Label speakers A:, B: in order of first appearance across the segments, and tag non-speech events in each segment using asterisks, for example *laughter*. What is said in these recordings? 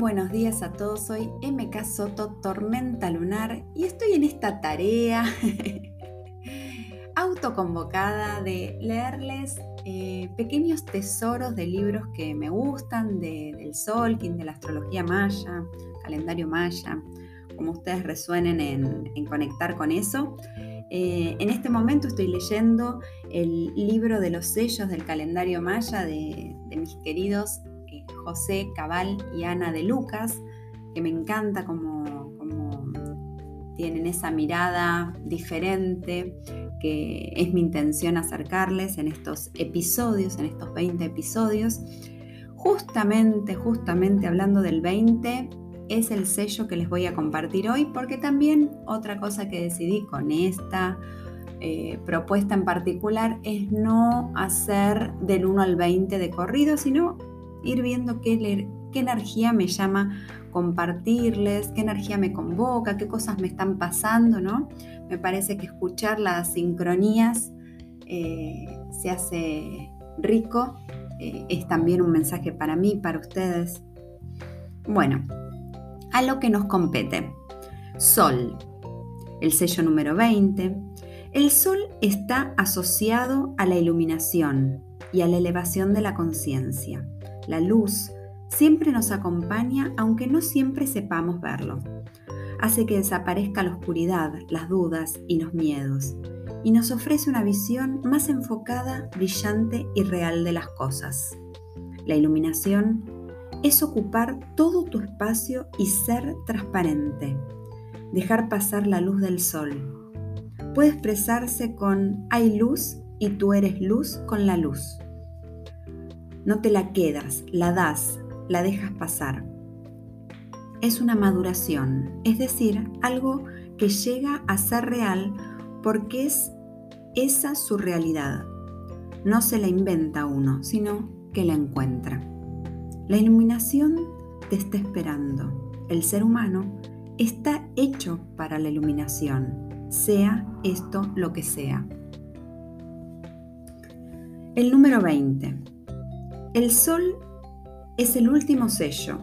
A: buenos días a todos, soy MK Soto Tormenta Lunar y estoy en esta tarea *laughs* autoconvocada de leerles eh, pequeños tesoros de libros que me gustan, de, del Solkin, de la astrología maya, calendario maya, como ustedes resuenen en, conectar con eso. Eh, en este momento estoy leyendo el libro de los sellos del calendario maya de, de mis queridos José Cabal y Ana de Lucas, que me encanta como, tienen esa mirada diferente que es mi intención acercarles en estos episodios, en estos 20 episodios. Justamente, justamente hablando del 20, es el sello que les voy a compartir hoy, porque también otra cosa que decidí con esta eh, propuesta en particular es no hacer del 1 al 20 de corrido, sino ir viendo qué, energía me llama compartirles, qué energía me convoca, qué cosas me están pasando, ¿no? Me parece que escuchar las sincronías eh, se hace rico, eh, es también un mensaje para mí, para ustedes. Bueno, a lo que nos compete. Sol, el sello número 20. El sol está asociado a la iluminación y a la elevación de la conciencia. La luz siempre nos acompaña aunque no siempre sepamos verlo. Hace que desaparezca la oscuridad, las dudas y los miedos, y nos ofrece una visión más enfocada, brillante y real de las cosas. La iluminación es ocupar todo tu espacio y ser transparente, dejar pasar la luz del sol. Puede expresarse con hay luz y tú eres luz con la luz. No te la quedas, la das, la dejas pasar. Es una maduración, es decir, algo que llega a ser real porque es esa su realidad. No se la inventa uno, sino que la encuentra. La iluminación te está esperando. El ser humano está hecho para la iluminación, sea esto lo que sea. El número 20. El Sol es el último sello,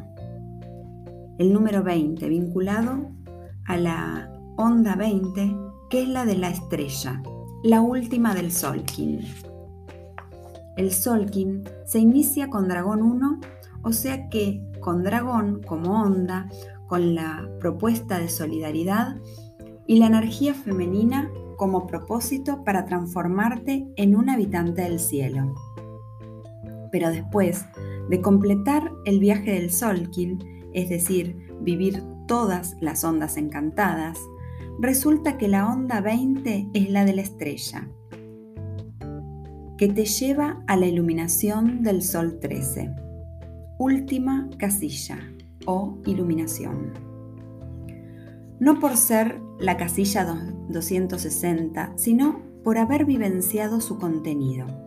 A: el número 20, vinculado a la onda 20, que es la de la estrella, la última del Solkin. El Solkin se inicia con Dragón 1, o sea que con Dragón como onda, con la propuesta de solidaridad y la energía femenina como propósito para transformarte en un habitante del cielo. Pero después de completar el viaje del Solkin, es decir, vivir todas las ondas encantadas, resulta que la onda 20 es la de la estrella, que te lleva a la iluminación del Sol 13, última casilla o iluminación. No por ser la casilla 260, sino por haber vivenciado su contenido.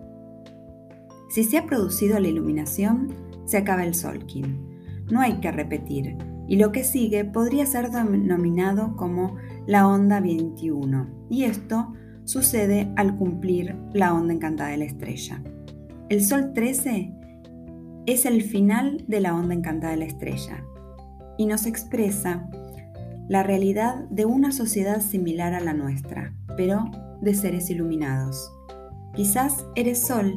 A: Si se ha producido la iluminación, se acaba el Solkin. No hay que repetir, y lo que sigue podría ser denominado como la onda 21, y esto sucede al cumplir la onda encantada de la estrella. El Sol 13 es el final de la onda encantada de la estrella y nos expresa la realidad de una sociedad similar a la nuestra, pero de seres iluminados. Quizás eres Sol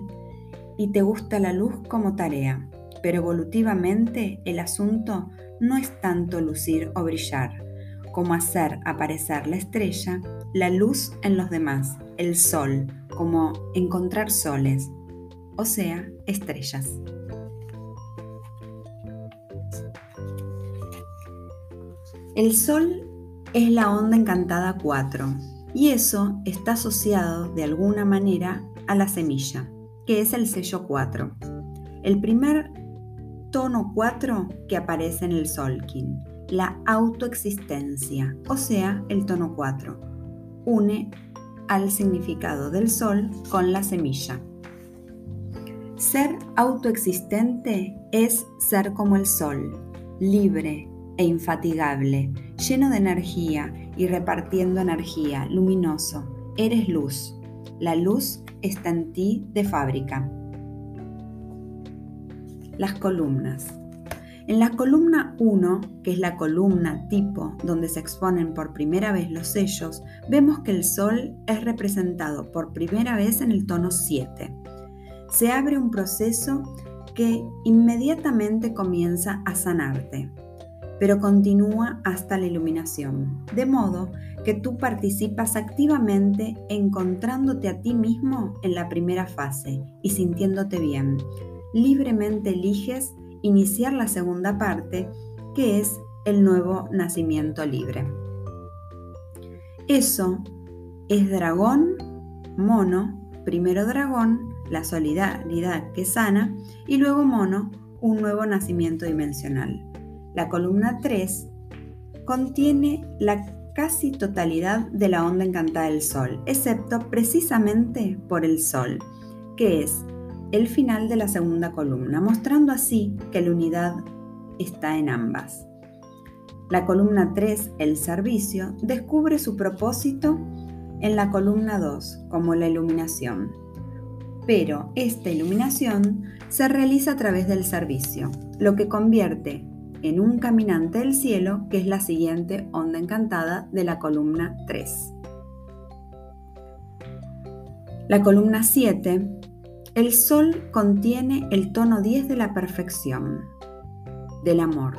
A: y te gusta la luz como tarea, pero evolutivamente el asunto no es tanto lucir o brillar, como hacer aparecer la estrella, la luz en los demás, el sol, como encontrar soles, o sea, estrellas. El sol es la onda encantada 4 y eso está asociado de alguna manera a la semilla que es el sello 4. El primer tono 4 que aparece en el Solkin, la autoexistencia, o sea, el tono 4, une al significado del sol con la semilla. Ser autoexistente es ser como el sol, libre e infatigable, lleno de energía y repartiendo energía, luminoso. Eres luz. La luz está en ti de fábrica. Las columnas. En la columna 1, que es la columna tipo donde se exponen por primera vez los sellos, vemos que el Sol es representado por primera vez en el tono 7. Se abre un proceso que inmediatamente comienza a sanarte, pero continúa hasta la iluminación, de modo que tú participas activamente encontrándote a ti mismo en la primera fase y sintiéndote bien. Libremente eliges iniciar la segunda parte, que es el nuevo nacimiento libre. Eso es dragón, mono, primero dragón, la solidaridad que sana, y luego mono, un nuevo nacimiento dimensional. La columna 3 contiene la casi totalidad de la onda encantada del Sol, excepto precisamente por el Sol, que es el final de la segunda columna, mostrando así que la unidad está en ambas. La columna 3, el servicio, descubre su propósito en la columna 2, como la iluminación. Pero esta iluminación se realiza a través del servicio, lo que convierte en un caminante del cielo, que es la siguiente onda encantada de la columna 3. La columna 7 el sol contiene el tono 10 de la perfección, del amor,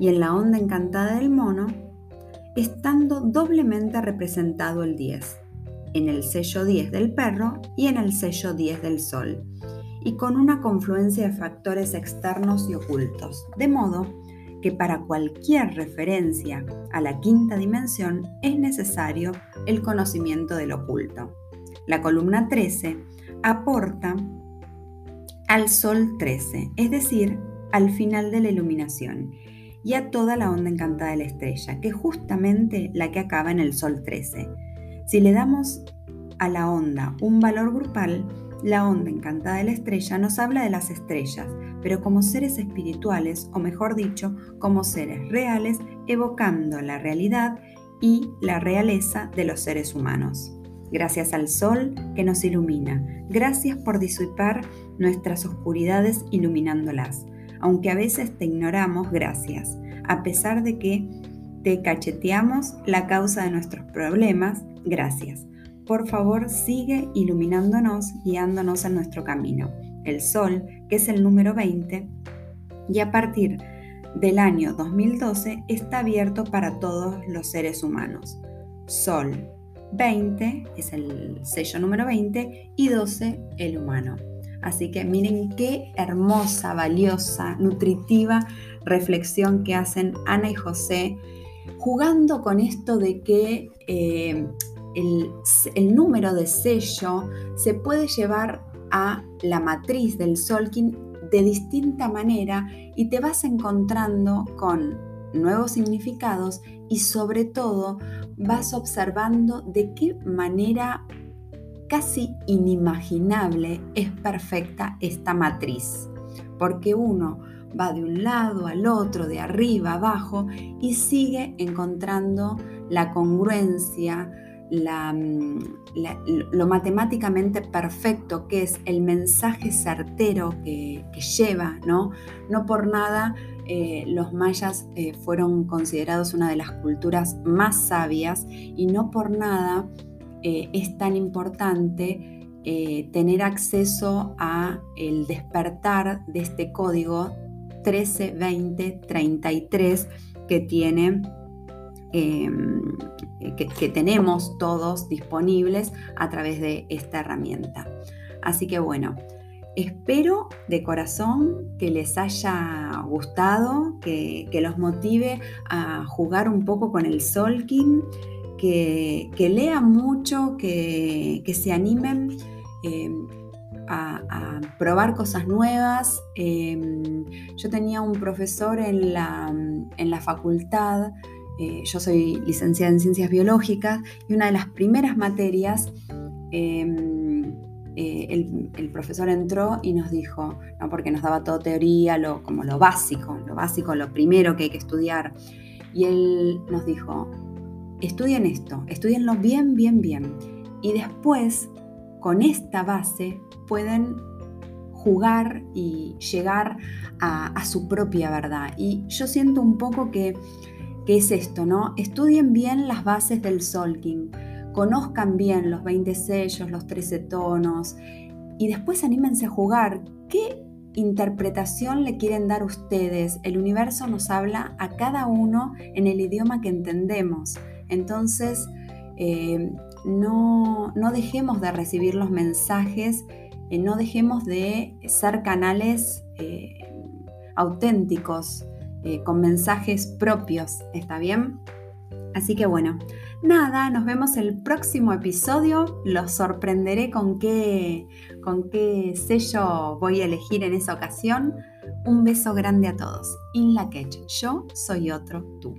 A: y en la onda encantada del mono, estando doblemente representado el 10, en el sello 10 del perro y en el sello 10 del sol, y con una confluencia de factores externos y ocultos, de modo que para cualquier referencia a la quinta dimensión es necesario el conocimiento del oculto. La columna 13 aporta al Sol 13, es decir, al final de la iluminación, y a toda la onda encantada de la estrella, que es justamente la que acaba en el Sol 13. Si le damos a la onda un valor grupal, la onda encantada de la estrella nos habla de las estrellas, pero como seres espirituales, o mejor dicho, como seres reales, evocando la realidad y la realeza de los seres humanos gracias al sol que nos ilumina. Gracias por disipar nuestras oscuridades iluminándolas. Aunque a veces te ignoramos, gracias. A pesar de que te cacheteamos la causa de nuestros problemas, gracias. Por favor, sigue iluminándonos, guiándonos en nuestro camino. El sol, que es el número 20, y a partir del año 2012 está abierto para todos los seres humanos. Sol, 20 es el sello número 20 y 12 el humano. Así que miren qué hermosa, valiosa, nutritiva reflexión que hacen Ana y José, jugando con esto de que eh, el, número de sello se puede llevar a la matriz del Solkin de distinta manera y te vas encontrando con nuevos significados y sobre todo vas observando de qué manera casi inimaginable es perfecta esta matriz, porque uno va de un lado al otro, de arriba abajo, y sigue encontrando la congruencia, mm, lo matemáticamente perfecto que es el mensaje certero que, lleva, ¿no? No por nada eh, los mayas eh, fueron considerados una de las culturas más sabias y no por nada eh, es tan importante tener acceso a el despertar de este código 132033 que tiene em, que, tenemos todos disponibles a través de esta herramienta. Así que bueno, Espero de corazón que les haya gustado, que, los motive a jugar un poco con el Solkin, que, lean mucho, que, se animen em, a, probar cosas nuevas. Em, yo tenía un profesor en la, facultad, eh, yo soy licenciada en ciencias biológicas, y una de las primeras materias em, eh, el, profesor entró y nos dijo, ¿no? porque nos daba toda teoría, lo, como lo básico, lo básico, lo primero que hay que estudiar. Y él nos dijo, estudien esto, estudienlo bien, bien, bien. Y después, con esta base, pueden jugar y llegar a, su propia verdad. Y yo siento un poco que, que es esto, ¿no? Estudien bien las bases del Solking, conozcan bien los 20 sellos, los 13 tonos y después anímense a jugar. ¿Qué interpretación le quieren dar ustedes? El universo nos habla a cada uno en el idioma que entendemos. Entonces, eh, no, dejemos de recibir los mensajes, eh, no dejemos de ser canales eh, auténticos, con mensajes propios, ¿está bien? Así que bueno, nada, nos vemos el próximo episodio. Los sorprenderé con qué, con qué sello voy a elegir en esa ocasión. Un beso grande a todos. In la yo soy otro tú.